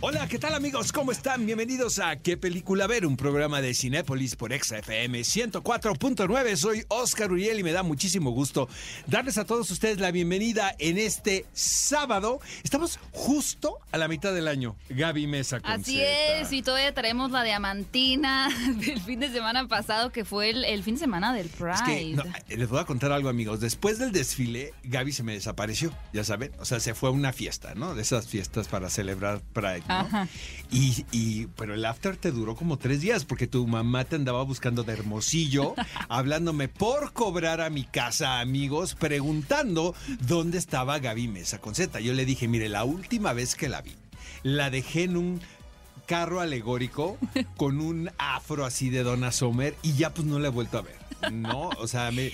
Hola, ¿qué tal amigos? ¿Cómo están? Bienvenidos a ¿Qué película ver? Un programa de Cinépolis por XFM 104.9. Soy Oscar Uriel y me da muchísimo gusto darles a todos ustedes la bienvenida en este sábado. Estamos justo a la mitad del año. Gaby Mesa con Así es, y todavía traemos la diamantina del fin de semana pasado, que fue el, el fin de semana del Pride. Es que no, les voy a contar algo, amigos. Después del desfile, Gaby se me desapareció, ya saben. O sea, se fue a una fiesta, ¿no? De esas fiestas para celebrar Pride. Ajá. Y, y- pero el after te duró como tres días porque tu mamá te andaba buscando de Hermosillo, hablándome por cobrar a mi casa, amigos, preguntando dónde estaba Gaby Mesa con Z. Yo le dije, mire, la última vez que la vi, la dejé en un carro alegórico con un afro así de Donna Sommer y ya pues no la he vuelto a ver. No, o sea, me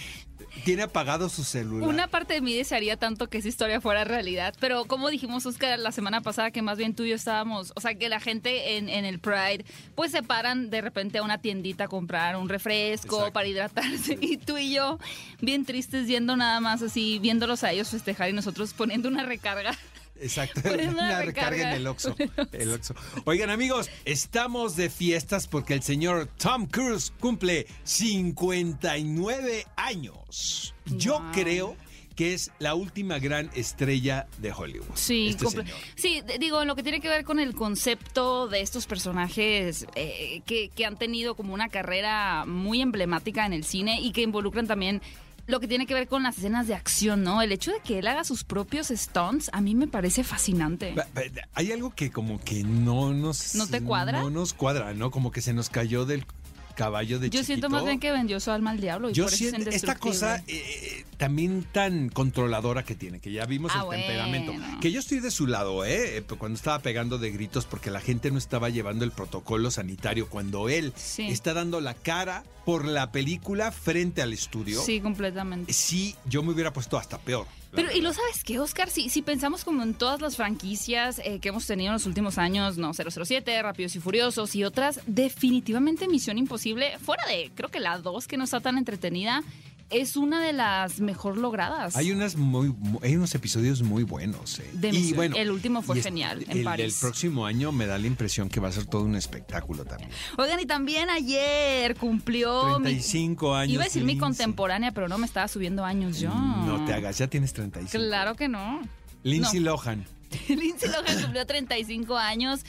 tiene apagado su celular. Una parte de mí desearía tanto que esa historia fuera realidad, pero como dijimos, Oscar, la semana pasada, que más bien tú y yo estábamos, o sea, que la gente en, en el Pride, pues se paran de repente a una tiendita a comprar un refresco Exacto. para hidratarse, y tú y yo, bien tristes, viendo nada más así, viéndolos a ellos festejar y nosotros poniendo una recarga. Exacto, una una recarga en el Oxxo. El Oxxo. Oigan amigos, estamos de fiestas porque el señor Tom Cruise cumple 59 años. Yo Wow. creo que es la última gran estrella de Hollywood. Sí, este sí, digo, en lo que tiene que ver con el concepto de estos personajes eh, que, que han tenido como una carrera muy emblemática en el cine y que involucran también lo que tiene que ver con las escenas de acción, ¿no? El hecho de que él haga sus propios stunts a mí me parece fascinante. Hay algo que como que no nos... ¿No te cuadra? No nos cuadra, ¿no? Como que se nos cayó del caballo de Yo siento más bien que vendió su alma al diablo y Yo por eso es siento esta cosa eh, eh, también tan controladora que tiene, que ya vimos Ah, el temperamento. bueno. Que yo estoy de su lado, ¿eh? Eh, Cuando estaba pegando de gritos porque la gente no estaba llevando el protocolo sanitario, cuando él Sí. está dando la cara por la película frente al estudio. Sí, completamente. Sí, yo me hubiera puesto hasta peor. Pero, ¿y lo sabes qué, Oscar? Si, si pensamos como en todas las franquicias eh, que hemos tenido en los últimos años, no, 007, Rápidos y Furiosos y otras, definitivamente Misión Imposible, fuera de, creo que la 2 que no está tan entretenida, es una de las mejor logradas. Hay unas muy, mu- hay unos episodios muy buenos. ¿eh? De y bueno, El último fue genial, en el París. próximo año me da la impresión que va a ser todo un espectáculo también. Oigan, y también ayer cumplió... mi- 35 años. Iba a decir mi contemporánea, pero no me estaba subiendo años yo. No te hagas, ya tienes 35. Claro que no. Lindsay No. Lohan. Lindsay Lohan cumplió 35 años.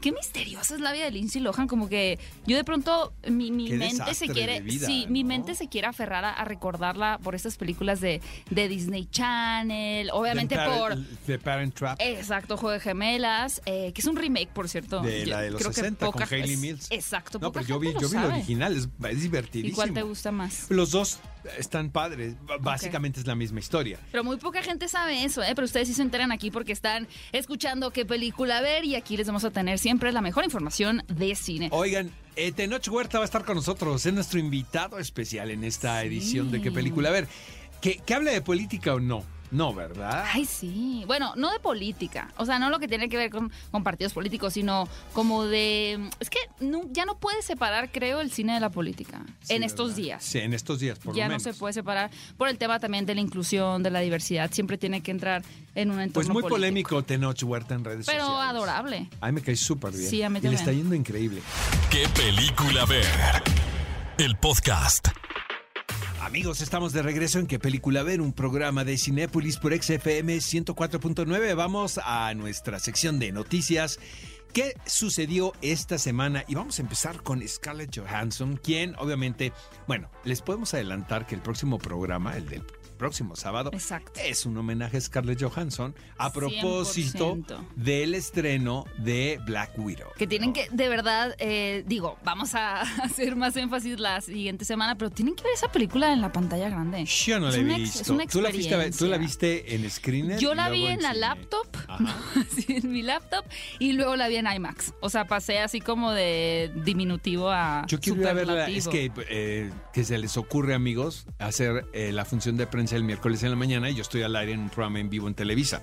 Qué misteriosa es la vida de Lindsay Lohan, como que yo de pronto mi, mente se quiere, vida, sí, mi mente se quiere aferrar a, a recordarla por estas películas de, de Disney Channel, obviamente The por The Parent Trap. exacto Juego de Gemelas, eh, que es un remake por cierto. De Yo la de los creo que 60 con poca- Hayley es- Mills. Exacto. no, pero yo vi, yo lo vi sabe. original, es, es ¿Y divertidísimo. cuál te gusta más? Los dos están padres. Básicamente es la misma historia. Pero muy poca gente sabe eso, ¿eh? Pero ustedes sí se enteran aquí porque están escuchando qué película ver y aquí les vamos a tener siempre la mejor información de cine. Oigan, eh, Tenoch Huerta va a estar con nosotros. Es nuestro invitado especial en esta edición de qué película. A ver, ¿que, que hable de política o no? No, ¿verdad? Ay, sí. Bueno, no de política. O sea, no lo que tiene que ver con, con partidos políticos, sino como de... Es que no- ya no puedes separar, creo, el cine de la política Sí, en estos días. Sí, en estos días, por ya lo no menos. se puede separar por el tema también de la inclusión, de la diversidad. Siempre tiene que entrar en un entorno Pues muy político. polémico Tenoch Huerta en redes Pero sociales. adorable. A mí me cae súper bien. Sí, a mí Y le también. está yendo increíble. ¿Qué película ver? El podcast. Amigos, estamos de regreso en ¿Qué película ver? Un programa de Cinépolis por XFM 104.9. Vamos a nuestra sección de noticias. ¿Qué sucedió esta semana? Y vamos a empezar con Scarlett Johansson, quien obviamente, bueno, les podemos adelantar que el próximo programa, el del próximo sábado, Exacto. es un homenaje a Scarlett Johansson a propósito 100%. del estreno de Black Widow. Que tienen ¿no? que, de verdad, eh, digo, vamos a hacer más énfasis la siguiente semana, pero tienen que ver esa película en la pantalla grande. Yo no la he visto. es una ¿Tú, la viste. ¿Tú la viste en screener? Yo la vi en la laptop. Sí, en mi laptop, y luego la vi en IMAX. O sea, pasé así como de diminutivo a Yo quiero verla. Es que, eh, que se les ocurre, amigos, hacer eh, la función de prensa el miércoles en la mañana y yo estoy al aire en un programa en vivo en Televisa.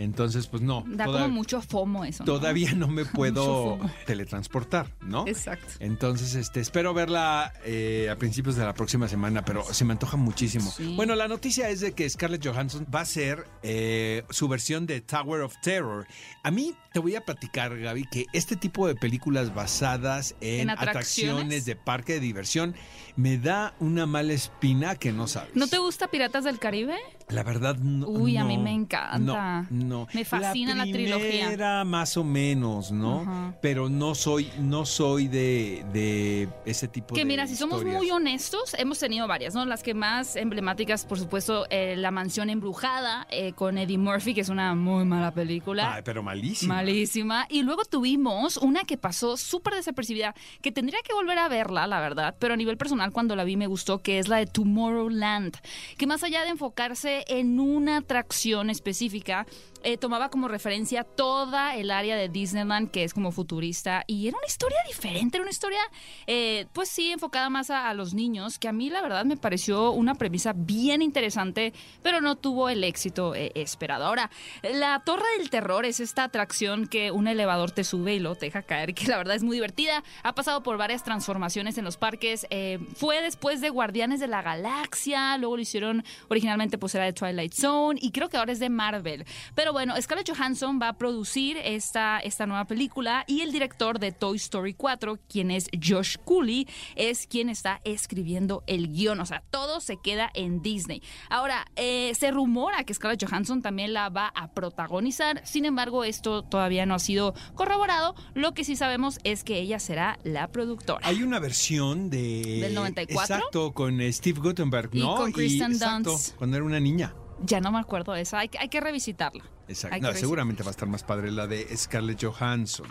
Entonces, pues no. Da toda- como mucho fomo eso. ¿no? Todavía no me puedo teletransportar, ¿no? Exacto. Entonces, este, espero verla eh, a principios de la próxima semana, pero se me antoja muchísimo. Sí. Bueno, la noticia es de que Scarlett Johansson va a hacer eh, su versión de Tower of Terror. A mí te voy a platicar, Gaby, que este tipo de películas basadas en, ¿En atracciones? atracciones de parque de diversión me da una mala espina que no sabes. ¿No te gusta Piratas del Caribe? La verdad, no. Uy, a mí no, me encanta. No, no. Me fascina la trilogía. primera, más o menos, ¿no? Pero no soy, no soy de, de ese tipo Que de mira, si somos muy honestos, hemos tenido varias, ¿no? Las que más emblemáticas, por supuesto, eh, La Mansión Embrujada eh, con Eddie Murphy, que es una muy mala película. Ay, pero malísimo. Malísima. Y luego tuvimos una que pasó súper desapercibida, que tendría que volver a verla, la verdad, pero a nivel personal cuando la vi me gustó, que es la de Tomorrowland, que más allá de enfocarse en una atracción específica, eh, tomaba como referencia toda el área de Disneyland, que es como futurista, y era una historia diferente, era una historia, eh, pues sí, enfocada más a, los niños, que a mí la verdad me pareció una premisa bien interesante, pero no tuvo el éxito eh, esperado. Ahora, la Torre del Terror es esta atracción que un elevador te sube y lo te deja caer, que la verdad es muy divertida, ha pasado por varias transformaciones en los parques, fue después de Guardianes de la Galaxia, luego lo hicieron originalmente pues era de Twilight Zone, y creo que ahora es de Marvel, pero bueno, Scarlett Johansson va a producir esta, esta nueva película y el director de Toy Story 4, quien es Josh Cooley, es quien está escribiendo el guion. O sea, todo se queda en Disney. Ahora, eh, se rumora que Scarlett Johansson también la va a protagonizar. Sin embargo, esto todavía no ha sido corroborado. Lo que sí sabemos es que ella será la productora. Hay una versión de... ¿Del 94? Exacto, con Steve Guttenberg, Y ¿no? con Kristen Dunst. cuando era una niña. Ya no me acuerdo de esa. Hay que revisitarla. Exacto. No, seguramente va a estar más padre la de Scarlett Johansson.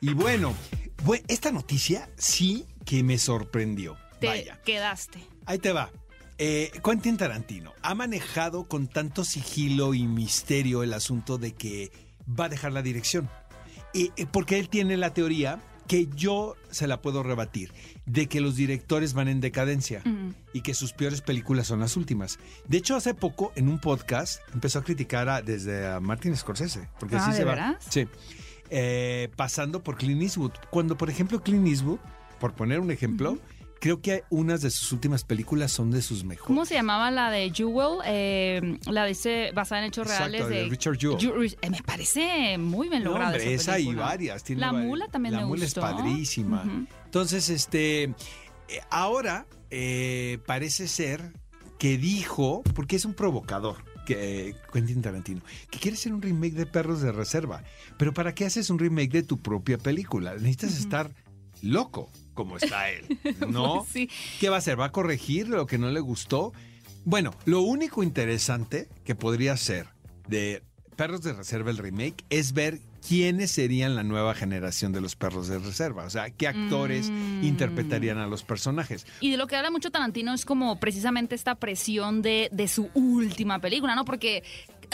Y bueno, bue- esta noticia sí que me sorprendió. Te Vaya. quedaste. Ahí te va. Eh, Quentin Tarantino ha manejado con tanto sigilo y misterio el asunto de que va a dejar la dirección. Y, eh, porque él tiene la teoría que yo se la puedo rebatir, de que los directores van en decadencia y que sus peores películas son las últimas. De hecho, hace poco en un podcast empezó a criticar a- desde a Martin Scorsese, porque Ah, así ¿de se va. Sí. Eh, pasando por Clint Eastwood. Cuando, por ejemplo, Clint Eastwood, por poner un ejemplo, creo que unas de sus últimas películas son de sus mejores. ¿Cómo se llamaba la de Jewel? Eh, la de ese, basada en hechos Exacto, reales de de, Richard Jewell. Ju- eh, me parece muy bien No, lograda hombre, esa esa y varias. tiene La mula también La me mula gustó. es padrísima. Entonces, este, eh, ahora parece ser que dijo, porque es un provocador, que Quentin Tarantino, que quiere hacer un remake de Perros de Reserva. Pero ¿para qué haces un remake de tu propia película? Necesitas estar loco, como está él, ¿no? Pues sí. ¿Qué va a hacer? ¿Va a corregir lo que no le gustó? Bueno, lo único interesante que podría ser de Perros de Reserva, el remake, es ver quiénes serían la nueva generación de los perros de reserva. O sea, qué actores Mm. interpretarían a los personajes. Y de lo que habla mucho Tarantino es como precisamente esta presión de, de su última película, ¿no? Porque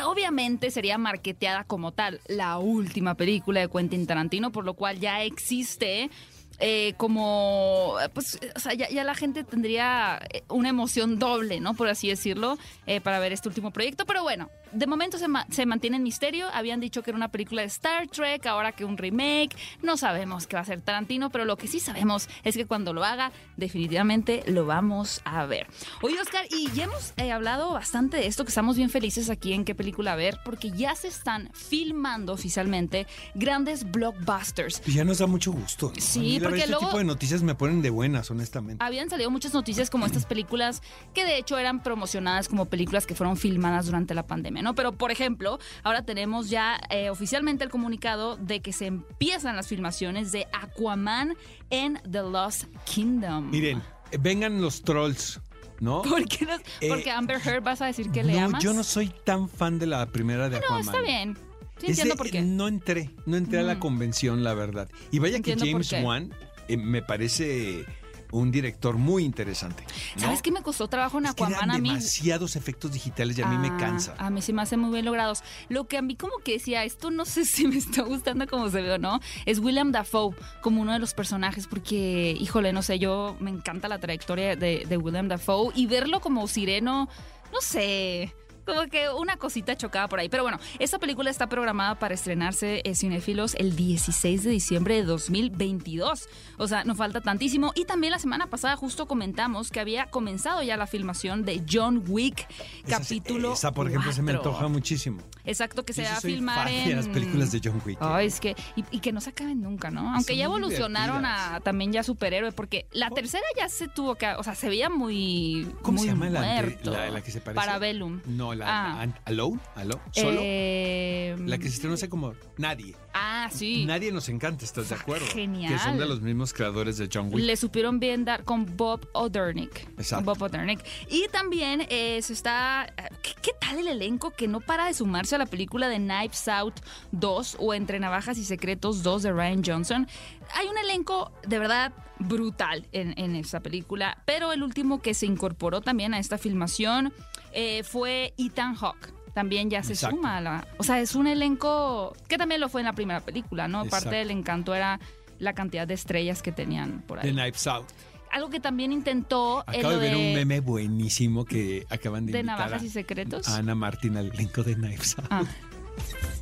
obviamente sería marketeada como tal la última película de Quentin Tarantino, por lo cual ya existe eh, como, pues, o sea, ya, ya la gente tendría eh, una emoción doble, ¿no? Por así decirlo, eh, para ver este último proyecto. Pero bueno, de momento se, ma- se mantiene en misterio. Habían dicho que era una película de Star Trek, ahora que un remake. No sabemos qué va a ser Tarantino, pero lo que sí sabemos es que cuando lo haga, definitivamente lo vamos a ver. Oye, Oscar, y ya hemos eh, hablado bastante de esto, que estamos bien felices aquí en qué película ver, porque ya se están filmando oficialmente grandes blockbusters. Y ya nos da mucho gusto. ¿no? Sí, porque luego- Este tipo de noticias me ponen de buenas, honestamente. Habían salido muchas noticias como estas películas que de hecho eran promocionadas como películas que fueron filmadas durante la pandemia, ¿no? Pero por ejemplo, ahora tenemos ya eh, oficialmente el comunicado de que se empiezan las filmaciones de Aquaman en The Lost Kingdom. Miren, eh, vengan los trolls, ¿no? ¿Por qué los- Eh, porque Amber Heard vas a decir que le no, amas? yo no soy tan fan de la primera de No, Aquaman. está bien. Sí, Es entiendo por qué. No entré, no entré a la Mm. convención, la verdad. Y vaya que Entiendo James. Wan eh, me parece un director muy interesante. ¿no? ¿Sabes qué me costó trabajo en Es que Aquaman eran a mí? demasiados efectos digitales y a mí me Ah, cansa. A mí se me hacen muy bien logrados. Lo que a mí como que decía, esto no sé si me está gustando como se ve o no, es William Dafoe como uno de los personajes, porque, híjole, no sé, yo me encanta la trayectoria de, de William Dafoe y verlo como sireno, no sé. Como que una cosita chocada por ahí. Pero bueno, esta película está programada para estrenarse en Cinefilos el 16 de diciembre de 2022. O sea, no falta tantísimo. Y también la semana pasada justo comentamos que había comenzado ya la filmación de John Wick, Esa- capítulo Esa, por ejemplo, se me antoja muchísimo. Exacto, que se Yo va a filmar fan en... de las películas de John Wick. ¿eh? Ay, es que... Y, y que no se acaben nunca, ¿no? Aunque Son ya evolucionaron divertidas. a también ya superhéroe, porque la tercera ya se tuvo que... O sea, se veía muy ¿Cómo se llama la, muerto. la, la que se parece? Parabellum. No, la Ah. Alone, Alone, solo. Eh, la que se estrenó hace como nadie. Ah, sí. Nadie nos encanta, ¿estás de acuerdo? Genial. Que son de los mismos creadores de John Wick. Le supieron bien dar con Bob Odernick. Exacto. Bob Odernick. Y también eh, se está. ¿qué, qué tal el elenco que no para de sumarse a la película de Knives Out 2 o Entre Navajas y Secretos 2 de Ryan Johnson? Hay un elenco de verdad brutal en, en esta película, pero el último que se incorporó también a esta filmación eh, fue Ethan Hawke. También ya se Exacto. suma a la. O sea, es un elenco que también lo fue en la primera película, ¿no? Exacto. Parte del encanto era la cantidad de estrellas que tenían por ahí. Knives Out. Algo que también intentó eh, Acabo de ver un meme buenísimo que acaban de, de invitar navajas a- y secretos. a Ana Martín al elenco de Knives Out. Ah.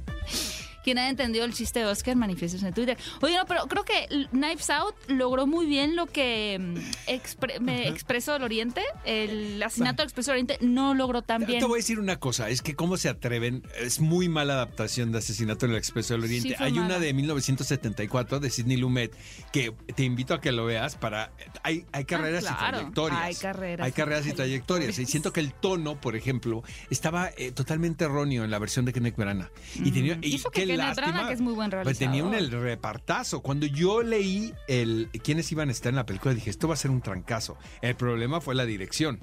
Quien haya entendido el chiste de Oscar, manifiestes en Twitter. Oye, no, pero creo que Knives Out logró muy bien lo que mm, expre- me Expreso del Oriente, el asesinato del Expreso del Oriente, no logró tan bien. Te voy a decir una cosa, es que cómo se atreven, es muy mala adaptación de Asesinato en el Expreso del Oriente. Sí, hay una de 1974 de Sidney Lumet que te invito a que lo veas para hay, hay carreras Ah, claro. y trayectorias. Hay carreras Hay y carreras y trayectorias. Y siento que el tono, por ejemplo, estaba eh, totalmente erróneo en la versión de Kenneth Branagh. Y tenía Mm. y Y eso que qué Kenneth lástima, Branagh, que es muy buen pues tenía un realizador. el repartazo. Cuando yo leí el quiénes iban a estar en la película, dije, esto va a ser un trancazo. El problema fue la dirección.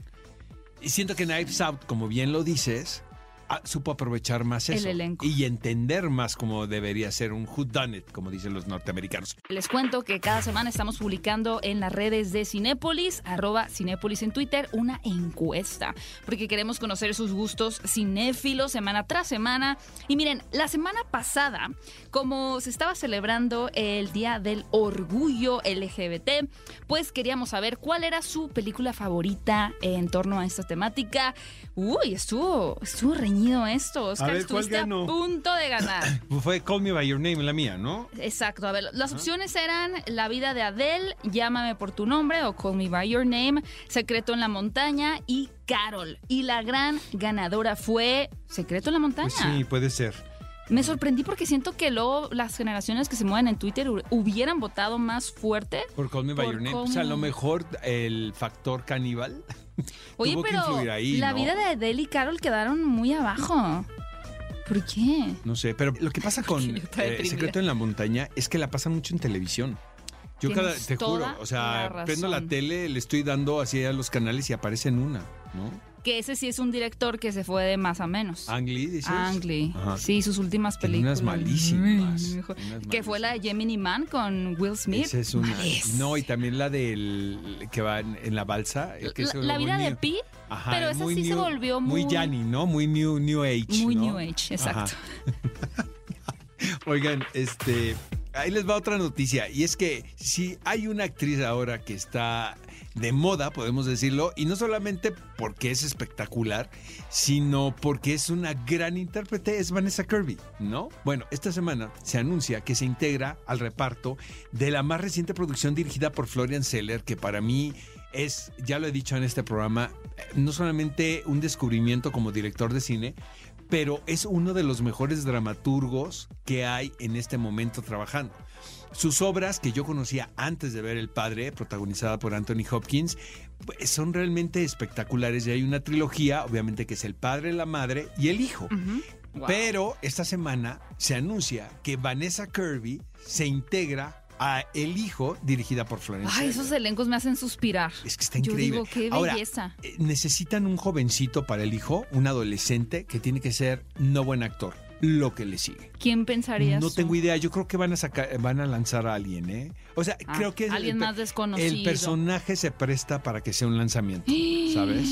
Y siento que Knives Out, como bien lo dices, ah, supo aprovechar más El eso. elenco. Y entender más cómo debería ser un who done it, como dicen los norteamericanos. Les cuento que cada semana estamos publicando en las redes de Cinépolis, arroba Cinépolis en Twitter, una encuesta, porque queremos conocer sus gustos cinéfilos semana tras semana. Y miren, la semana pasada, como se estaba celebrando el Día del Orgullo LGBT, pues queríamos saber cuál era su película favorita en torno a esta temática. Uy, estuvo, estuvo reñido esto, Oscar, ver, ¿cuál estuviste a punto de ganar. Fue Call Me By Your Name, la mía, ¿no? Exacto, a ver, las opciones eran La vida de Adele, Llámame por tu nombre o Call Me By Your Name, Secreto en la montaña y Carol. Y la gran ganadora fue Secreto en la montaña. Pues sí, puede ser. Me sorprendí porque siento que luego las generaciones que se mueven en Twitter hu- hubieran votado más fuerte. Por Call Me By Your Name. O sea, a lo mejor el factor caníbal Oye, tuvo que pero influir ahí, la ¿no? vida de Adele y Carol quedaron muy abajo. ¿Por qué? No sé, pero lo que pasa con eh. Secreto en la Montaña es que la pasan mucho en televisión. Yo cada, te juro, o sea, la prendo la tele, le estoy dando así a los canales y aparece en una, ¿no? Que ese sí es un director que se fue de más a menos. Ang Lee, dices. Ang Lee. Ajá. Sí, sus últimas Tiene películas. unas malísimas, unas Que fue la de Gemini Man con Will Smith. Esa es una. No, y también la del que va en, en la balsa. que La, vida de. Pi, Ajá, pero esa sí se volvió muy... Muy Yanni, ¿no? Muy New, new Age. Muy ¿no? New Age, exacto. Oigan, este. Ahí les va otra noticia. Y es que si hay una actriz ahora que está de moda, podemos decirlo, y no solamente porque es espectacular, sino porque es una gran intérprete, es Vanessa Kirby, ¿no? Bueno, esta semana se anuncia que se integra al reparto de la más reciente producción dirigida por Florian Seller, que para mí es, ya lo he dicho en este programa, no solamente un descubrimiento como director de cine, pero es uno de los mejores dramaturgos que hay en este momento trabajando. Sus obras, que yo conocía antes de ver El Padre, protagonizada por Anthony Hopkins, pues, son realmente espectaculares. Y hay una trilogía, obviamente, que es El Padre, la Madre y el Hijo. Wow. Pero esta semana se anuncia que Vanessa Kirby se integra a El Hijo, dirigida por Florence. Ay, esos elencos me hacen suspirar. Es que está Yo increíble. digo, qué Ahora, belleza. eh, necesitan un jovencito para el hijo, un adolescente que tiene que ser no buen actor, lo que le sigue. ¿Quién pensaría No eso? tengo idea, yo creo que van a sacar, van a lanzar a alguien, ¿eh? O sea, Ah, creo que es alguien el, más desconocido. el personaje se presta para que sea un lanzamiento, ¿sabes?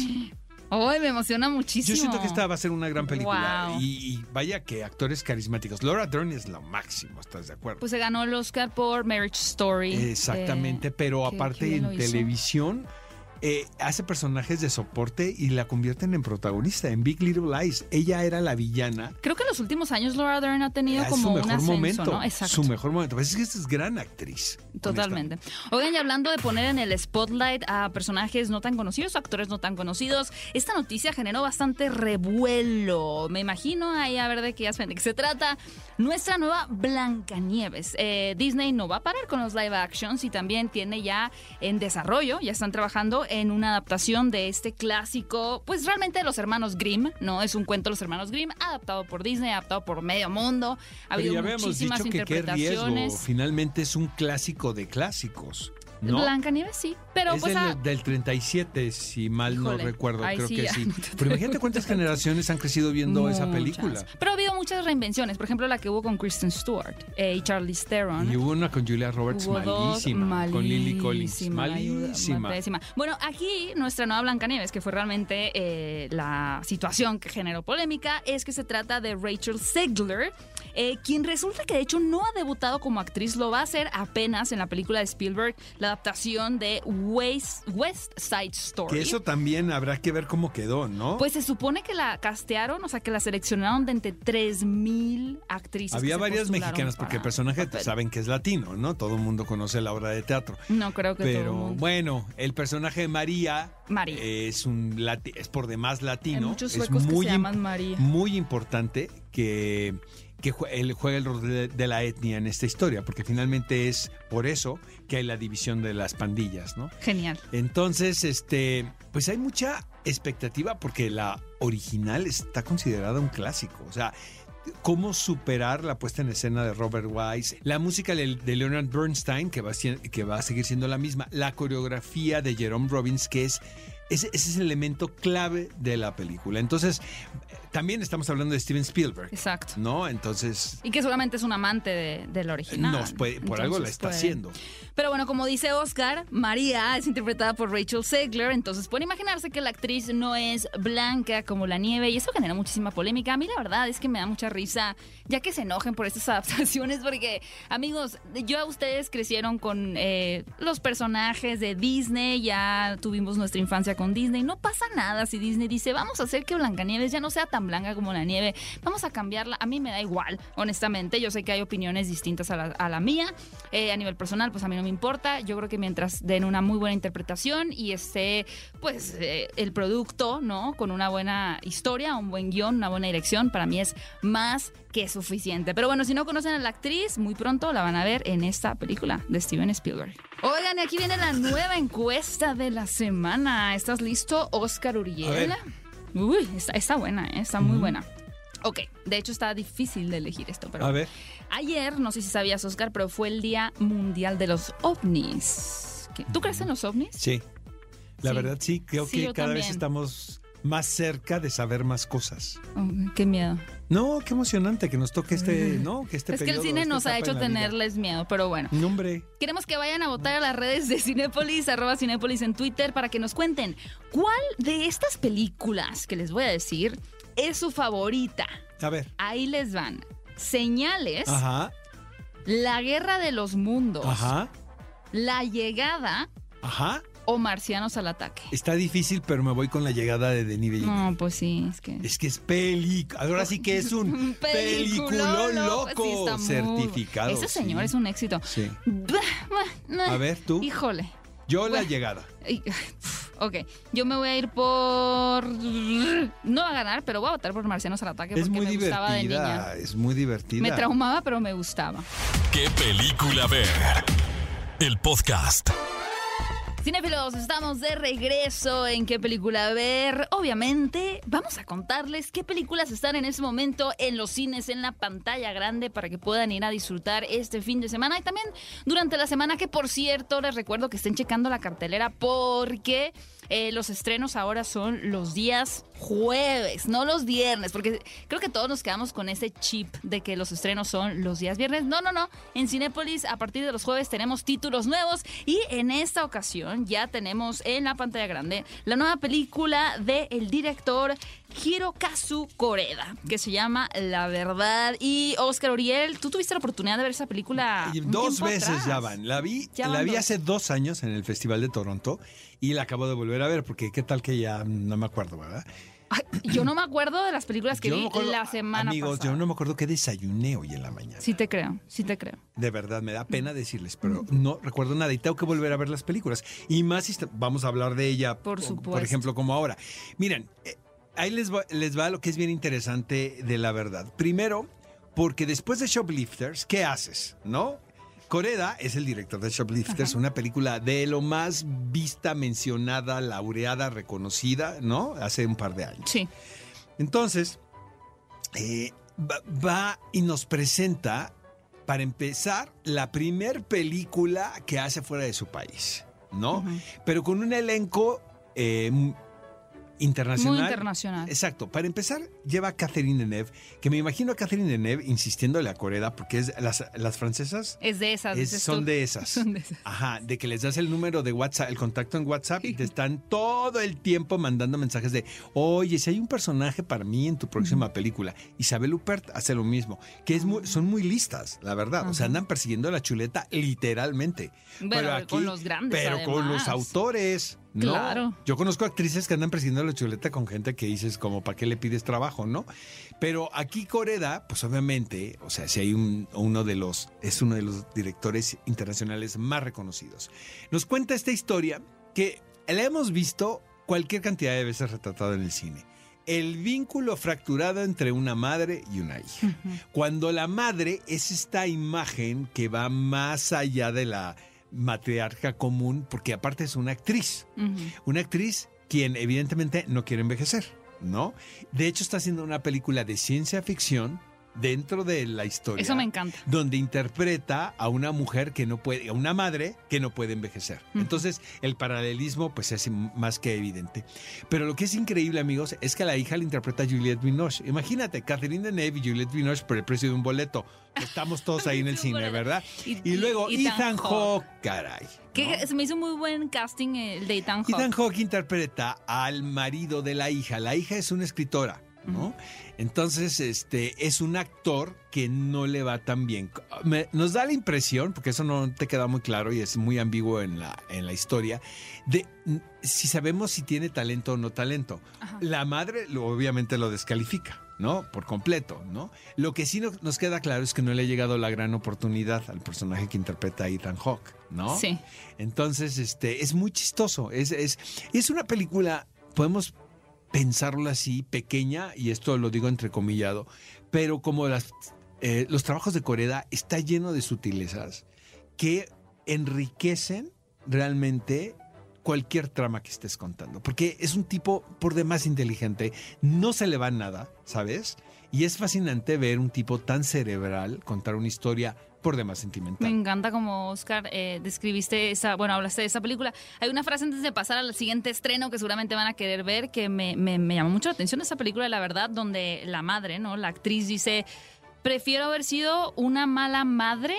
Ay, me emociona muchísimo. Yo siento que esta va a ser una gran película Wow. y, y vaya que actores carismáticos. Laura Dern es lo máximo, ¿estás de acuerdo? Pues se ganó el Oscar por Marriage Story. Exactamente, Eh, pero aparte en hizo. Eh, hace personajes de soporte y la convierten en protagonista, en Big Little Lies. Ella era la villana. Creo que en los últimos años Laura Dern ha tenido Es como su un mejor ascenso, momento. ¿no? Exacto. Su mejor momento. Pues es que esta es gran actriz. Totalmente. Oigan, y hablando de poner en el spotlight a personajes no tan conocidos, actores no tan conocidos, esta noticia generó bastante revuelo. Me imagino ahí a ver de qué, de qué se trata. Nuestra nueva Blancanieves. Eh, Disney no va a parar con los live actions y también tiene ya en desarrollo, ya están trabajando en una adaptación de este clásico, pues realmente de los hermanos Grimm, ¿no? Es un cuento de los hermanos Grimm, adaptado por Disney, adaptado por medio mundo. Ha Pero habido ya muchísimas dicho que qué riesgo. interpretaciones. Finalmente es un clásico de clásicos. ¿No? Blancanieves sí, pero es pues del, a- del 37, si mal Híjole, no recuerdo, creo sí que sí. Pero imagínate cuántas generaciones han crecido viendo esa película. Pero ha habido muchas reinvenciones. Por ejemplo, la que hubo con Kristen Stewart eh, y Charlie Theron. Y hubo una con Julia Roberts dos, malísima, con Lily Collins. malísima, Malísima. malísima. Bueno, aquí nuestra nueva Blancanieves, que fue realmente eh, la situación que generó polémica, es que se trata de Rachel Zegler, eh, quien resulta que de hecho no ha debutado como actriz, lo va a hacer apenas en la película de Spielberg, la adaptación de West, West Side Story. Que eso también habrá que ver cómo quedó, ¿no? Pues se supone que la castearon, o sea, que la seleccionaron de entre 3.000 actrices. Había varias mexicanas, porque el personaje papel. saben que es latino, ¿no? Todo el mundo conoce la obra de teatro. No creo que todo el Pero mundo. bueno, el personaje de María, María. es un lati- es por demás latino. Hay muchos es suecos que se llaman María. Muy importante que, que jue- él juegue el rol de, la etnia en esta historia, porque finalmente es por eso que hay la división de las pandillas, ¿no? Genial. Entonces, este, pues hay mucha expectativa porque la original está considerada un clásico. O sea, cómo superar la puesta en escena de Robert Wise, la música de, Leonard Bernstein, va, que va a seguir siendo la misma, la coreografía de Jerome Robbins, que es ese, ese es el elemento clave de la película. Entonces, también estamos hablando de Steven Spielberg, Exacto. ¿no? entonces, Y que seguramente es un amante de, del original. puede- por algo la está puede- haciendo. Pero bueno, como dice Oscar, María es interpretada por Rachel Zegler, entonces pueden imaginarse que la actriz no es blanca como la nieve y eso genera muchísima polémica. A mí la verdad es que me da mucha risa ya que se enojen por estas adaptaciones porque, amigos, yo a ustedes crecieron con eh, los personajes de Disney, ya tuvimos nuestra infancia con Disney, no pasa nada si Disney dice vamos a hacer que Blancanieves ya no sea tan blanca como la nieve, vamos a cambiarla, a mí me da igual, honestamente, yo sé que hay opiniones distintas a la, mía, eh, a nivel personal, pues a mí no me importa. Yo creo que mientras den una muy buena interpretación y esté, pues, eh, el producto, ¿no? Con una buena historia, un buen guion, una buena dirección, para mí es más que suficiente. Pero bueno, si no conocen a la actriz, muy pronto la van a ver en esta película de Steven Spielberg. Oigan, y aquí viene la nueva encuesta de la semana. ¿Estás listo, Oscar Uriel? Uy, está, está buena, ¿eh? está muy buena. Ok, de hecho está difícil de elegir esto, pero A ver, Ayer, no sé si sabías, Oscar, pero fue el Día Mundial de los OVNIs. ¿Qué- ¿Tú crees en los ovnis? sí. La Sí. verdad sí, creo Sí, que cada vez estamos más cerca de saber más cosas. Oh, qué miedo. No, qué emocionante que nos toque este, ¿no? Que este es que el cine nos ha hecho vida. tenerles miedo, pero bueno. No, hombre, Queremos que vayan a votar a las redes de Cinépolis, arroba Cinépolis en Twitter, para que nos cuenten cuál de estas películas que les voy a decir es su favorita. a ver. Ahí les van. Señales, Ajá, La Guerra de los Mundos, ajá, La Llegada ajá. O Marcianos al Ataque. Está difícil, pero me voy con la llegada de Denis Villeneuve. No, pues sí, es que... Es que es película. Ahora sí que es un Un peliculón loco. Sí, está muy- certificado. Ese señor sí. es un éxito. Sí. A ver, tú. Híjole. Yo la Bueno. llegada. Ok, yo me voy a ir por... No va a ganar, pero voy a votar por Marcianos al Ataque Es porque muy me gustaba de niña. divertida. Es muy divertida. Me traumaba, pero me gustaba. ¿Qué película ver? El podcast. Cinefilos, estamos de regreso en qué película ver. Obviamente, vamos a contarles qué películas están en este momento en los cines, en la pantalla grande, para que puedan ir a disfrutar este fin de semana y también durante la semana, que por cierto, les recuerdo que estén checando la cartelera porque eh, los estrenos ahora son los días jueves, no los viernes, porque creo que todos nos quedamos con ese chip de que los estrenos son los días viernes. No, no, no. En Cinépolis, a partir de los jueves tenemos títulos nuevos y en esta ocasión ya tenemos en la pantalla grande la nueva película del director Hirokazu Koreda, que se llama La Verdad. Y Oscar Uriel, tú tuviste la oportunidad de ver esa película. Un Dos veces atrás. ya van. La vi, Ya la vi dos. hace dos años en el Festival de Toronto y la acabo de volver a ver porque qué tal que ya no me acuerdo, ¿verdad? Ay, yo no me acuerdo de las películas que Yo no vi acuerdo- la semana Amigos, pasada. yo no me acuerdo qué desayuné hoy en la mañana. Sí te creo, sí te creo. De verdad, me da pena decirles, pero no recuerdo nada y tengo que volver a ver las películas. Y más vamos a hablar de ella, Por supuesto. por ejemplo, como ahora. Miren, eh, ahí les va, les va lo que es bien interesante de la verdad. Primero, porque después de Shoplifters, ¿qué haces? ¿No? Coreda es el director de Shoplifters, una película de lo más vista, mencionada, laureada, reconocida, ¿no? Hace un par de años. Sí. Entonces, eh, va, va y nos presenta, para empezar, la primer película que hace fuera de su país, ¿no? Pero con un elenco eh, internacional. Muy internacional. Exacto. Para empezar, lleva a Catherine Deneuve, que me imagino a Catherine Deneuve insistiéndole a Coreda, porque es las, las francesas Es de esas. es- son de esas. Son de esas. Ajá, de que les das el número de WhatsApp, el contacto en WhatsApp y te están todo el tiempo mandando mensajes de, oye, si hay un personaje para mí en tu próxima película. Isabel Huppert hace lo mismo, que es muy- son muy listas, la verdad. O sea, andan persiguiendo la chuleta literalmente. Bueno, con los grandes, Pero con los autores. ¿No? Claro. Yo conozco actrices que andan persiguiendo la chuleta con gente que dices como, ¿para qué le pides trabajo, no? Pero aquí Coreda, pues obviamente, o sea, si hay un, uno de los, es uno de los directores internacionales más reconocidos. Nos cuenta esta historia que la hemos visto cualquier cantidad de veces retratada en el cine. El vínculo fracturado entre una madre y una hija. Cuando la madre es esta imagen que va más allá de la matriarca común, porque aparte es una actriz. Una actriz quien evidentemente no quiere envejecer, ¿no? De hecho está haciendo una película de ciencia ficción dentro de la historia. Eso me encanta. Donde interpreta a una mujer que no puede, a una madre que no puede envejecer. Entonces, el paralelismo, pues es más que evidente. Pero lo que es increíble, amigos, es que a la hija le interpreta Juliette Binoche. Imagínate, Catherine Deneuve y Juliette Binoche por el precio de un boleto. Estamos todos ahí en el cine. ¿verdad? Y- Y, luego y- Ethan Hawke. Hawke, caray. Que ¿no? se me hizo muy buen casting el de Ethan Hawke. Ethan Hawke interpreta al marido de la hija. La hija es una escritora, ¿no? Entonces, este, es un actor que no le va tan bien. Me- nos da la impresión, porque eso no te queda muy claro y es muy ambiguo en la, en la historia, de si sabemos si tiene talento o no talento. Ajá. La madre lo- obviamente lo descalifica, ¿no? Por completo, ¿no? Lo que sí no- nos queda claro es que no le ha llegado la gran oportunidad al personaje que interpreta a Ethan Hawke, ¿no? Sí. Entonces, este, es muy chistoso. Es, es, es una película, podemos pensarlo así, pequeña, y esto lo digo entrecomillado, pero como eh, los trabajos de Coreda está lleno de sutilezas que enriquecen realmente cualquier trama que estés contando. Porque es un tipo por demás inteligente, no se le va nada, ¿sabes? Y es fascinante ver un tipo tan cerebral contar una historia por demás Me sentimental. encanta como Oscar eh, describiste esa, bueno, hablaste de esa película. Hay una frase antes de pasar al siguiente estreno que seguramente van a querer ver que me, me, me llamó mucho la atención esa película, la verdad, donde la madre, ¿no? La actriz dice, prefiero haber sido una mala madre,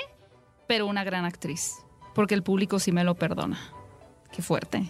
pero una gran actriz, porque el público sí me lo perdona. Qué fuerte.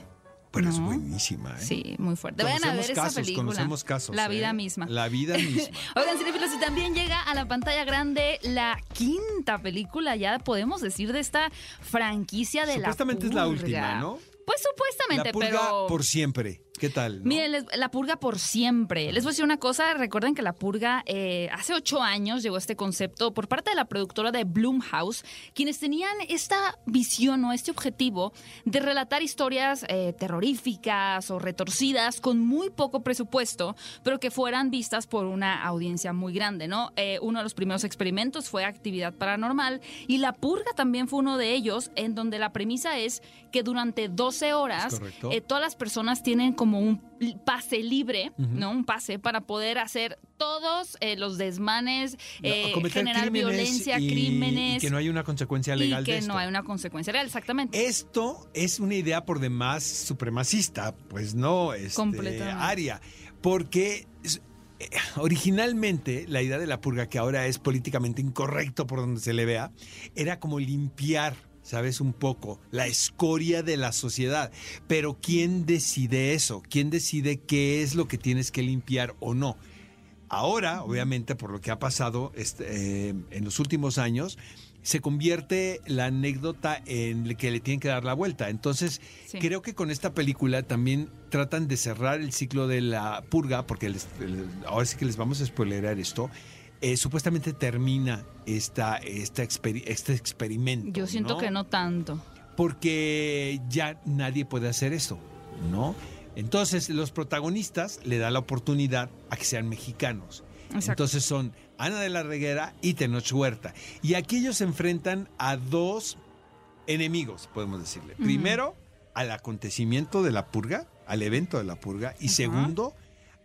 Pero es buenísima, ¿eh? Sí, muy fuerte. Vayan a ver Conocemos esa casos, película. conocemos casos. La ¿eh? vida misma. La vida misma. Oigan, cinéfilos, y también llega a la pantalla grande la quinta película, ya podemos decir, de esta franquicia de Supuestamente la es la última, ¿no? Pues supuestamente, La purga pero... por siempre. ¿Qué tal? no? Miren, les- la purga por siempre. Les voy a decir una cosa. Recuerden que la purga, eh, hace ocho años llegó este concepto por parte de la productora de Bloomhouse, quienes tenían esta visión o este objetivo de relatar historias eh, terroríficas o retorcidas con muy poco presupuesto, pero que fueran vistas por una audiencia muy grande, ¿no? Eh, uno de los primeros experimentos fue actividad paranormal y la purga también fue uno de ellos, en donde la premisa es que durante 12 horas eh, todas las personas tienen como un l- pase libre, ¿no? Un pase para poder hacer todos eh, los desmanes, eh, generar crímenes violencia, y- crímenes. Y que no hay una consecuencia y legal que de esto. no hay una consecuencia real, exactamente. Esto es una idea por demás supremacista, pues no este, área. Porque eh, originalmente la idea de la purga, que ahora es políticamente incorrecto por donde se le vea, era como limpiar, ¿sabes? Un poco la escoria de la sociedad. Pero ¿quién decide eso? ¿Quién decide qué es lo que tienes que limpiar o no? Ahora, obviamente, por lo que ha pasado este, eh, en los últimos años, se convierte la anécdota en que le tienen que dar la vuelta. Entonces, Sí. creo que con esta película también tratan de cerrar el ciclo de la purga, porque les- les- ahora sí que les vamos a spoilerar esto. Eh, supuestamente termina esta, esta experi- este experimento. Yo siento que no tanto. Porque ya nadie puede hacer eso, ¿no? Entonces, los protagonistas le da la oportunidad a que sean mexicanos. Exacto. Entonces son Ana de la Reguera y Tenoch Huerta. Y aquí ellos se enfrentan a dos enemigos, podemos decirle. Primero, al acontecimiento de la purga, al evento de la purga. Y segundo,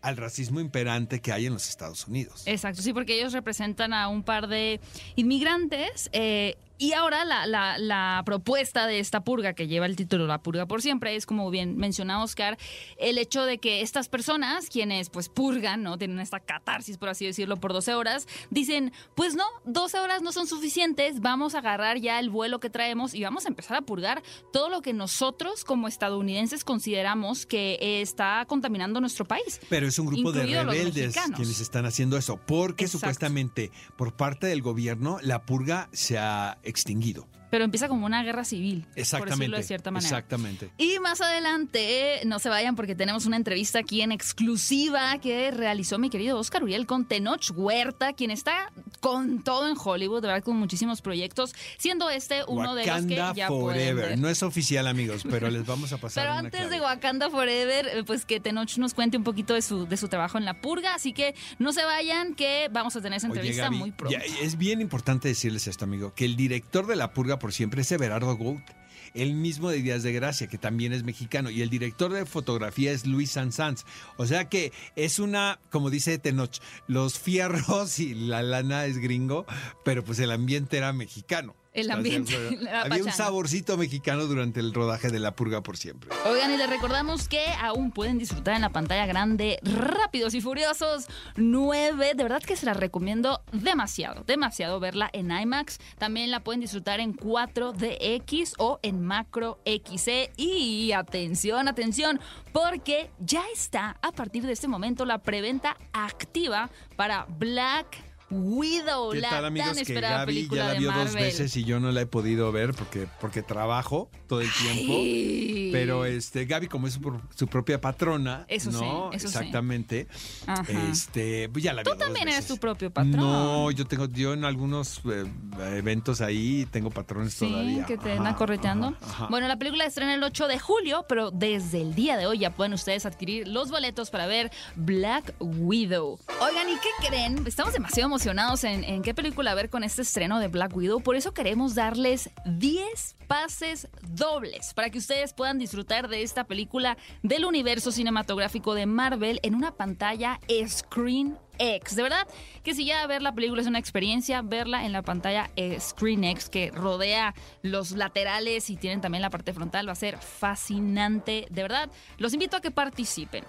al racismo imperante que hay en los Estados Unidos. Exacto, sí, porque ellos representan a un par de inmigrantes. eh, y ahora la, la- la propuesta de esta purga que lleva el título La purga por siempre es, como bien menciona Oscar, el hecho de que estas personas, quienes pues purgan, ¿no? Tienen esta catarsis, por así decirlo, por 12 horas, dicen, pues no, 12 horas no son suficientes, vamos a agarrar ya el vuelo que traemos y vamos a empezar a purgar todo lo que nosotros como estadounidenses consideramos que está contaminando nuestro país. Pero es un grupo de rebeldes quienes están haciendo eso, porque Exacto. supuestamente por parte del gobierno la purga se ha extinguido. Pero empieza como una guerra civil, por Exactamente. decirlo de cierta manera. Exactamente. Y más adelante, no se vayan porque tenemos una entrevista aquí en exclusiva que realizó mi querido Oscar Uriel con Tenoch Huerta, quien está con todo en Hollywood, verdad, con muchísimos proyectos, siendo este uno de los que ya pueden Forever. ver. No es oficial, amigos, pero les vamos a pasar Pero antes de Wakanda Forever, eh, pues que Tenoch nos cuente un poquito de su, de su trabajo en la purga, así que no se vayan que vamos a tener esa Oye, entrevista Gaby, muy pronto. ya, es bien importante decirles esto, amigo, que el director de La Purga por siempre es Everardo Gout, el mismo de Días de Gracia, que también es mexicano, y el director de fotografía es Luis Sansanz. O sea que es una, como dice Tenoch, los fierros y la lana es gringo, pero pues el ambiente era mexicano. El ¿Estás de ambiente, Había un saborcito mexicano durante el rodaje de La Purga por siempre. Oigan, y les recordamos que aún pueden disfrutar en la pantalla grande Rápidos y Furiosos 9. De verdad que se la recomiendo demasiado, demasiado verla en IMAX. También la pueden disfrutar en 4DX o en Macro XC. Y atención, atención, porque ya está a partir de este momento la preventa activa para Black Widow, ¿Qué la tal, amigos? tan Que esperada Gaby película ya la de vio dos veces y yo no la he podido ver porque, porque trabajo todo el tiempo. Ay. Pero este Gaby, como es su, pro- su propia patrona, Eso sí, ¿no? eso sí. Exactamente. Este, pues ya la Tú también eres veces. tu propio patrón. No, yo tengo, yo en algunos eh, eventos ahí tengo patrones Sí, todavía. que te andan correteando. ajá, ajá. Bueno, la película estrena el 8 de julio, pero desde el día de hoy ya pueden ustedes adquirir los boletos para ver Black Widow. Oigan, ¿y qué creen? Estamos demasiado emocionados en, en qué película ver con este estreno de Black Widow. Por eso queremos darles 10 pases dobles para que ustedes puedan disfrutar de esta película del universo cinematográfico de Marvel en una pantalla Screen X. De verdad que si ya ver la película es una experiencia, verla en la pantalla eh, Screen X que rodea los laterales y tienen también la parte frontal va a ser fascinante. De verdad, los invito a que participen.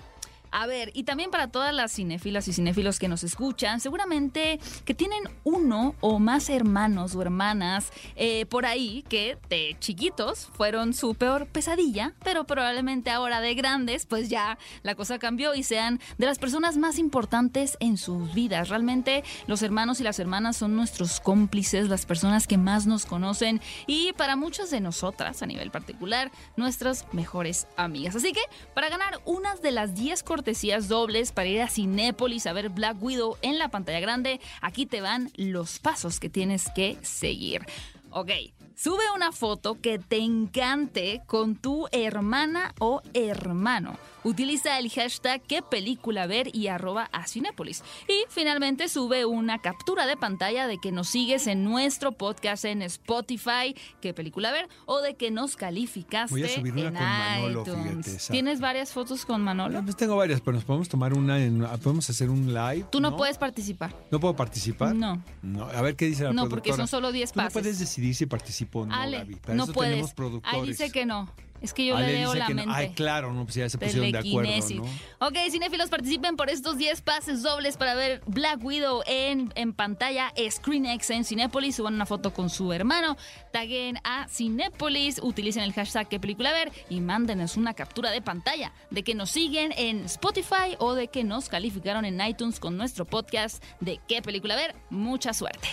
A ver, y también para todas las cinéfilas y cinéfilos que nos escuchan, seguramente que tienen uno o más hermanos o hermanas eh, por ahí que de chiquitos fueron su peor pesadilla, pero probablemente ahora de grandes, pues ya la cosa cambió y sean de las personas más importantes en sus vidas. Realmente los hermanos y las hermanas son nuestros cómplices, las personas que más nos conocen y para muchas de nosotras, a nivel particular, nuestras mejores amigas. Así que para ganar unas de las 10 cortesías dobles para ir a Cinépolis a ver Black Widow en la pantalla grande, aquí te van los pasos que tienes que seguir. Ok, sube una foto que te encante con tu hermana o hermano. Utiliza el hashtag qué película ver y arroba a Cinépolis. Y finalmente sube una captura de pantalla de que nos sigues en nuestro podcast en Spotify, qué película ver, o de que nos calificaste Voy a subir una en con Manolo, iTunes. fíjate. ¿Tienes varias fotos con Manolo? Pues tengo varias, pero nos podemos tomar una, en- podemos hacer un live. Tú no, puedes participar. ¿No puedo participar? No. No, a ver qué dice la No, productora. porque son solo 10 Tú no pases. puedes decidir si participas participo, no, Ale, Gaby. Para no eso puedes. tenemos productores. Ahí dice que no. Es que yo Ale le leo la que no. mente. Ay, claro, no, pues ya se pusieron de acuerdo. ¿no? Ok, cinéfilos, participen por estos 10 pases dobles para ver Black Widow en, en pantalla ScreenX en Cinépolis. Suban una foto con su hermano, taguen a Cinépolis, utilicen el hashtag qué película ver y mándenos una captura de pantalla de que nos siguen en Spotify o de que nos calificaron en iTunes con nuestro podcast de qué película ver. Mucha suerte.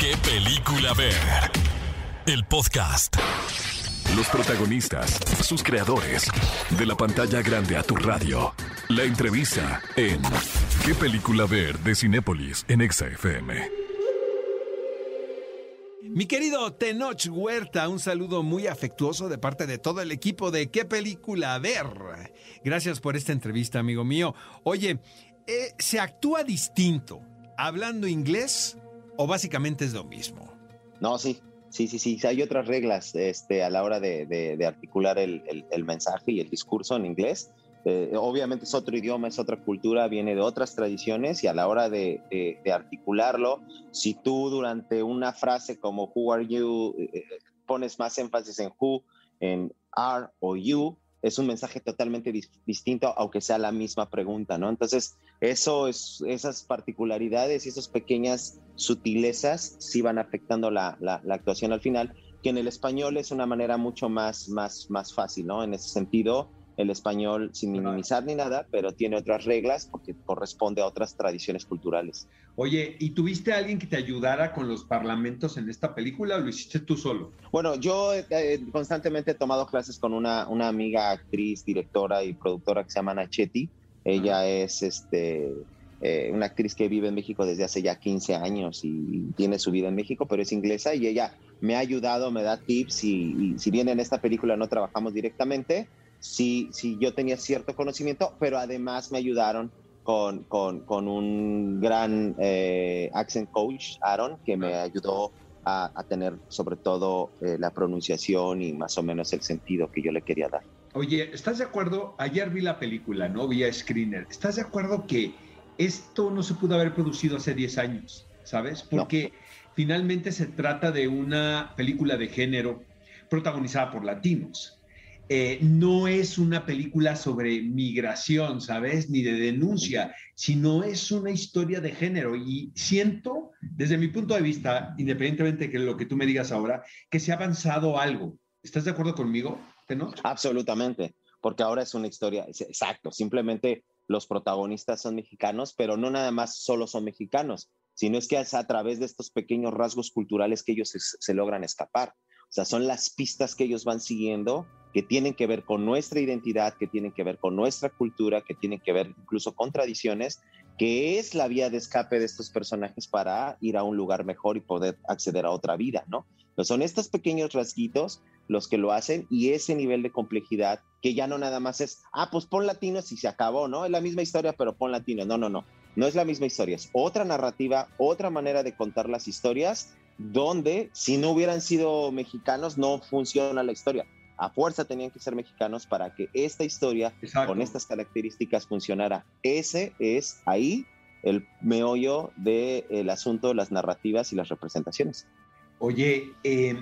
¿Qué película ver? El podcast. Los protagonistas, sus creadores. De la pantalla grande a tu radio. La entrevista en ¿Qué película ver? de Cinépolis en Exa FM. Mi querido Tenoch Huerta, un saludo muy afectuoso de parte de todo el equipo de ¿Qué película ver? Gracias por esta entrevista, amigo mío. Oye, eh, ¿se actúa distinto hablando inglés o básicamente es lo mismo? No, sí, sí, sí, sí. Hay otras reglas este, a la hora de, de- articular el, el- mensaje y el discurso en inglés. Eh, obviamente es otro idioma, es otra cultura, viene de otras tradiciones y a la hora de, de- de articularlo, si tú durante una frase como Who are you eh, eh, pones más énfasis en who, en are o you, es un mensaje totalmente dis- distinto, aunque sea la misma pregunta, ¿no? Entonces, eso es, esas particularidades y esas pequeñas sutilezas sí van afectando la, la- la actuación al final, que en el español es una manera mucho más, más, más fácil, ¿no? En ese sentido, el español sin minimizar ni nada, pero tiene otras reglas porque corresponde a otras tradiciones culturales. Oye, ¿y tuviste a alguien que te ayudara con los parlamentos en esta película o lo hiciste tú solo? Bueno, yo eh, constantemente he tomado clases con una, una amiga actriz, directora y productora que se llama Nachetti. Ella es este, eh, una actriz que vive en México desde hace ya 15 años y tiene su vida en México, pero es inglesa y ella me ha ayudado, me da tips y, y si bien en esta película no trabajamos directamente, sí, sí yo tenía cierto conocimiento, pero además me ayudaron con, con, con un gran eh, accent coach, Aaron, que me ayudó a, a tener sobre todo eh, la pronunciación y más o menos el sentido que yo le quería dar. Oye, ¿estás de acuerdo? Ayer vi la película, ¿no? Vía Screener. ¿Estás de acuerdo que esto no se pudo haber producido hace 10 años? ¿Sabes? Porque finalmente se trata de una película de género protagonizada por latinos. Eh, no es una película sobre migración, ¿sabes? Ni de denuncia, sino es una historia de género. Y siento, desde mi punto de vista, independientemente de lo que tú me digas ahora, que se ha avanzado algo. ¿Estás de acuerdo conmigo, Tenoch? Absolutamente, porque ahora es una historia, exacto, simplemente los protagonistas son mexicanos, pero no nada más solo son mexicanos, sino es que es a través de estos pequeños rasgos culturales que ellos se logran escapar. O sea, son las pistas que ellos van siguiendo que tienen que ver con nuestra identidad, que tienen que ver con nuestra cultura, que tienen que ver incluso con tradiciones, que es la vía de escape de estos personajes para ir a un lugar mejor y poder acceder a otra vida, ¿no? Son estos pequeños rasguitos los que lo hacen y ese nivel de complejidad que ya no nada más es, ah, pues pon latinos y se acabó, ¿no? Es la misma historia, pero pon latinos. No, no, no. No es la misma historia, es otra narrativa, otra manera de contar las historias, donde si no hubieran sido mexicanos no funciona la historia. A fuerza tenían que ser mexicanos para que esta historia Exacto. con estas características funcionara. Ese es ahí el meollo del asunto de las narrativas y las representaciones. Oye, eh,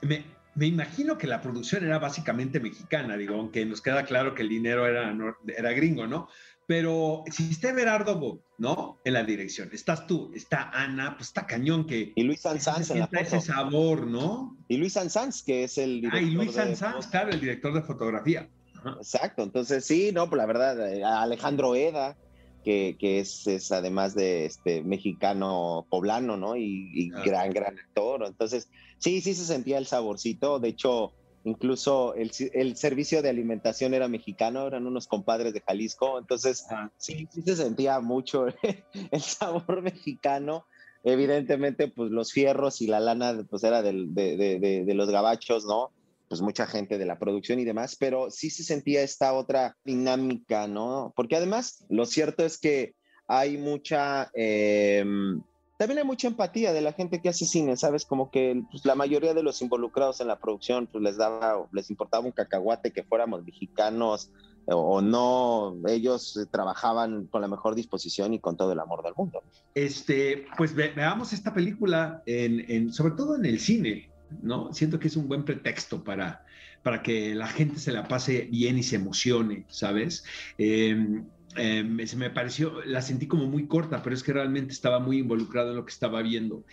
me, me imagino que la producción era básicamente mexicana, digo, aunque nos queda claro que el dinero era, era gringo, ¿no? Pero si está Everardo Bob, ¿no? En la dirección, estás tú, está Ana, pues está cañón que Y Luis Sanz en la foto. ese sabor, ¿no? Y Luis Sanz, que es el director Ah, y Luis de- Sanz, claro, el director de fotografía. Ajá. Exacto, entonces sí, no, pues la verdad, eh, Alejandro Eda, que, que es, es además de este mexicano poblano, ¿no? Y, y Ah. gran, gran actor. Entonces, sí, sí se sentía el saborcito. De hecho, incluso el, el servicio de alimentación era mexicano, eran unos compadres de Jalisco. Entonces, Ajá. sí, sí se sentía mucho el sabor mexicano. Evidentemente, pues los fierros y la lana, pues era del- de, de- de- de los gabachos, ¿no? Pues mucha gente de la producción y demás, pero sí se sentía esta otra dinámica, ¿no? Porque además, lo cierto es que hay mucha, eh, también hay mucha empatía de la gente que hace cine, ¿sabes? Como que pues, la mayoría de los involucrados en la producción, pues les daba, les importaba un cacahuate que fuéramos mexicanos, o, o no, ellos eh, trabajaban con la mejor disposición y con todo el amor del mundo. Este, pues ve- veamos esta película, en, en- sobre todo en el cine. ¿no? Siento que es un buen pretexto para, para que la gente se la pase bien y se emocione, ¿sabes? Em, em, se me pareció, la sentí como muy corta, pero es que realmente estaba muy involucrado en lo que estaba viendo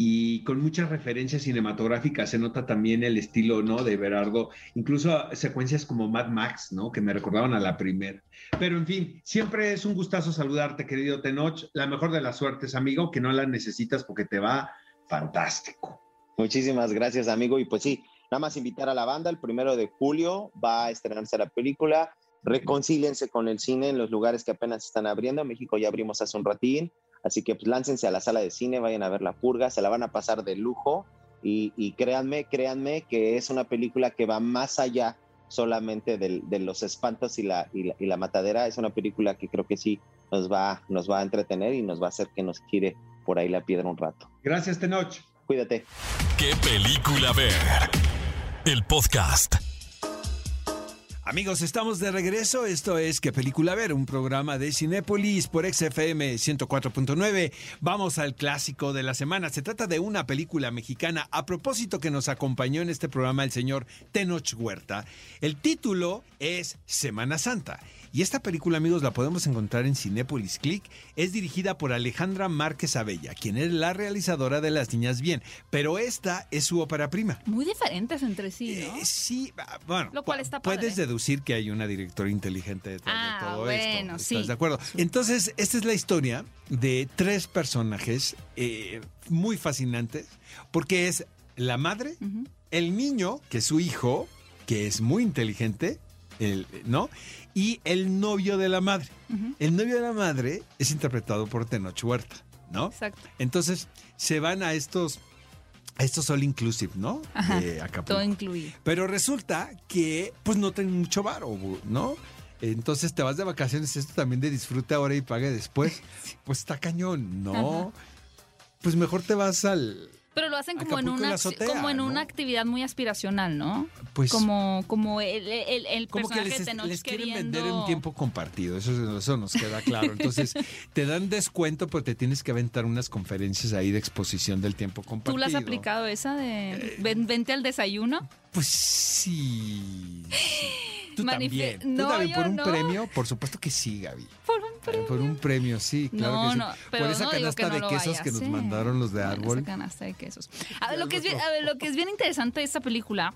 y con muchas referencias cinematográficas se nota también el estilo, ¿no? De Berardo, incluso secuencias como Mad Max, ¿no? Que me recordaban a la primera. Pero en fin, siempre es un gustazo saludarte, querido Tenoch. La mejor de las suertes, amigo, que no la necesitas porque te va fantástico. Muchísimas gracias, amigo. Y pues sí, nada más invitar a la banda, el primero de julio va a estrenarse la película. Reconcílense con el cine en los lugares que apenas están abriendo. México ya abrimos hace un ratín. Así que pues, láncense a la sala de cine, vayan a ver La Purga, se la van a pasar de lujo y, créanme, créanme que es una película que va más allá solamente de, los espantos y la, y la, matadera. Es una película que creo que sí nos va, nos va a entretener y nos va a hacer que nos gire por ahí la piedra un rato. Gracias, Tenoch. Cuídate. ¿Qué película ver? El podcast. Amigos, estamos de regreso. Esto es ¿Qué película ver? Un programa de Cinépolis por XFM 104.9. Vamos al clásico de la semana. Se trata de una película mexicana. A propósito que nos acompañó en este programa el señor Tenoch Huerta. El título es Semana Santa. Y esta película, amigos, la podemos encontrar en Cinépolis Click. Es dirigida por Alejandra Márquez Abella, quien es la realizadora de Las Niñas Bien. Pero esta es su ópera prima. Muy diferentes entre sí, ¿no? Eh, sí, bueno. Lo cual está padre. Puedes deducir que hay una directora inteligente detrás de ah, todo bueno, esto. Sí. ¿Estás de acuerdo? Entonces, esta es la historia de tres personajes eh, muy fascinantes, porque es la madre, el niño, que es su hijo, que es muy inteligente, el, ¿no? Y el novio de la madre. El novio de la madre es interpretado por Tenoch Huerta, ¿no? Exacto. Entonces se van a estos, a estos all inclusive, ¿no? Ajá. Todo incluido. Pero resulta que pues no tienen mucho varo, ¿no? Entonces te vas de vacaciones, esto también de disfrute ahora y pague después. Pues está cañón, ¿no? Pues mejor te vas al, pero lo hacen como en Acapulco en una azotea, como en ¿no? una actividad muy aspiracional, ¿no? Pues- como como el, el, el como que personaje les, de Tenoch les quieren queriendo... vender un tiempo compartido, eso, eso nos queda claro. Entonces, te dan descuento, pero te tienes que aventar unas conferencias ahí de exposición del tiempo compartido. ¿Tú la has aplicado esa de ven- vente al desayuno? Pues sí. Tú también. No, ¿Tú también por un no. premio? Por supuesto que sí, Gaby. Por un Eh, premio. Por un premio, sí, claro no, que sí. no, pero por esa no canasta que de quesos que nos mandaron los de árbol. Esa canasta de quesos. A ver, lo que es bien, a ver, lo que es bien interesante de esta película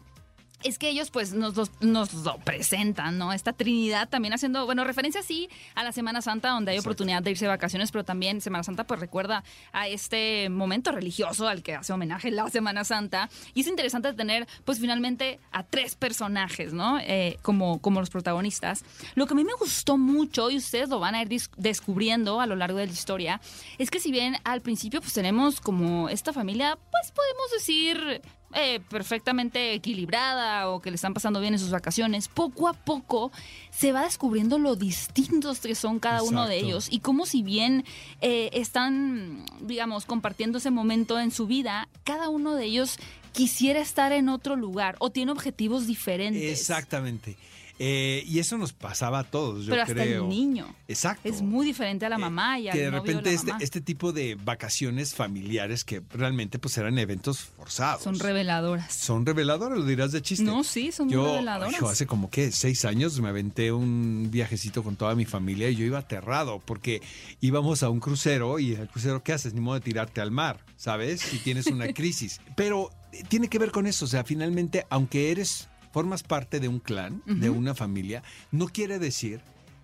es que ellos pues nos, los- nos lo presentan, ¿no? Esta Trinidad también haciendo, bueno, referencia sí a la Semana Santa donde hay oportunidad de irse de vacaciones, pero también Semana Santa pues recuerda a este momento religioso al que hace homenaje la Semana Santa. Y es interesante tener pues finalmente a tres personajes, ¿no? Eh, como, como los protagonistas. Lo que a mí me gustó mucho, y ustedes lo van a ir descubriendo a lo largo de la historia, es que si bien al principio pues tenemos como esta familia, pues podemos decir eh, perfectamente equilibrada o que le están pasando bien en sus vacaciones, poco a poco se va descubriendo lo distintos que son cada uno de ellos y cómo si bien eh, están, digamos, compartiendo ese momento en su vida, cada uno de ellos quisiera estar en otro lugar o tiene objetivos diferentes. Exactamente. Eh, y eso nos pasaba a todos, yo Pero hasta creo. el niño. Exacto. Es muy diferente a la mamá y al que de novio repente la este, mamá. este tipo de vacaciones familiares que realmente pues eran eventos forzados. Son reveladoras. Son reveladoras, lo dirás de chiste. No, sí, son muy reveladoras. yo hace como que seis años me aventé un viajecito con toda mi familia y yo iba aterrado porque íbamos a un crucero y el crucero, ¿qué haces? Ni modo de tirarte al mar, ¿sabes? Si tienes una crisis. Pero eh, tiene que ver con eso, o sea, finalmente, aunque eres, formas parte de un clan, de una familia, no quiere decir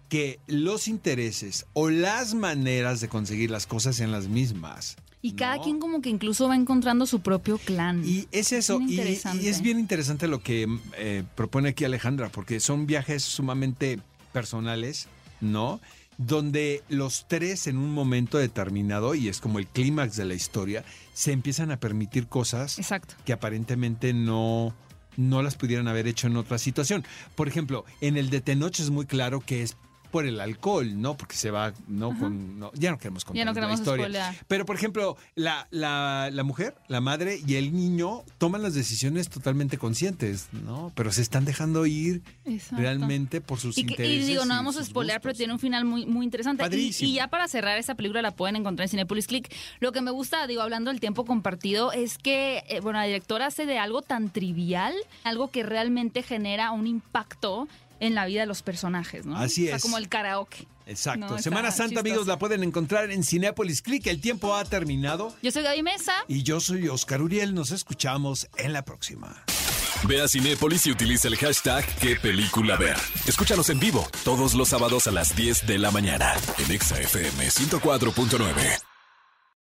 que los intereses o las maneras de conseguir las cosas sean las mismas. Y cada ¿no? quien como que incluso va encontrando su propio clan. Y es eso, Bien y, es bien interesante lo que eh, propone aquí Alejandra, porque son viajes sumamente personales, ¿no? Donde los tres en un momento determinado, y es como el clímax de la historia, se empiezan a permitir cosas Exacto. que aparentemente no, no las pudieran haber hecho en otra situación. Por ejemplo, en el de Tenoch es muy claro que es por el alcohol, ¿no? Porque se va, no con. No, ya no queremos contar Ya no la queremos historia. spoilear. Pero, por ejemplo, la, la, la mujer, la madre y el niño toman las decisiones totalmente conscientes, ¿no? Pero se están dejando ir Exacto. realmente por sus Y, que- y intereses. digo, no vamos a sus spoilear, pero tiene un final muy, muy interesante. Y, y ya para cerrar esta película la pueden encontrar en Cinepolis Click. Lo que me gusta, digo, hablando del tiempo compartido, es que, eh, bueno, la directora hace de algo tan trivial, algo que realmente genera un impacto en la vida de los personajes, ¿no? Así O sea, es. como el karaoke. Exacto. No, Semana Santa, chistoso. amigos, la pueden encontrar en Cinepolis Click. El tiempo ha terminado. Yo soy Gaby Mesa. Y yo soy Oscar Uriel. Nos escuchamos en la próxima. Ve a Cinépolis y utiliza el hashtag qué película ver. Escúchanos en vivo todos los sábados a las 10 de la mañana en Exa FM 104.9.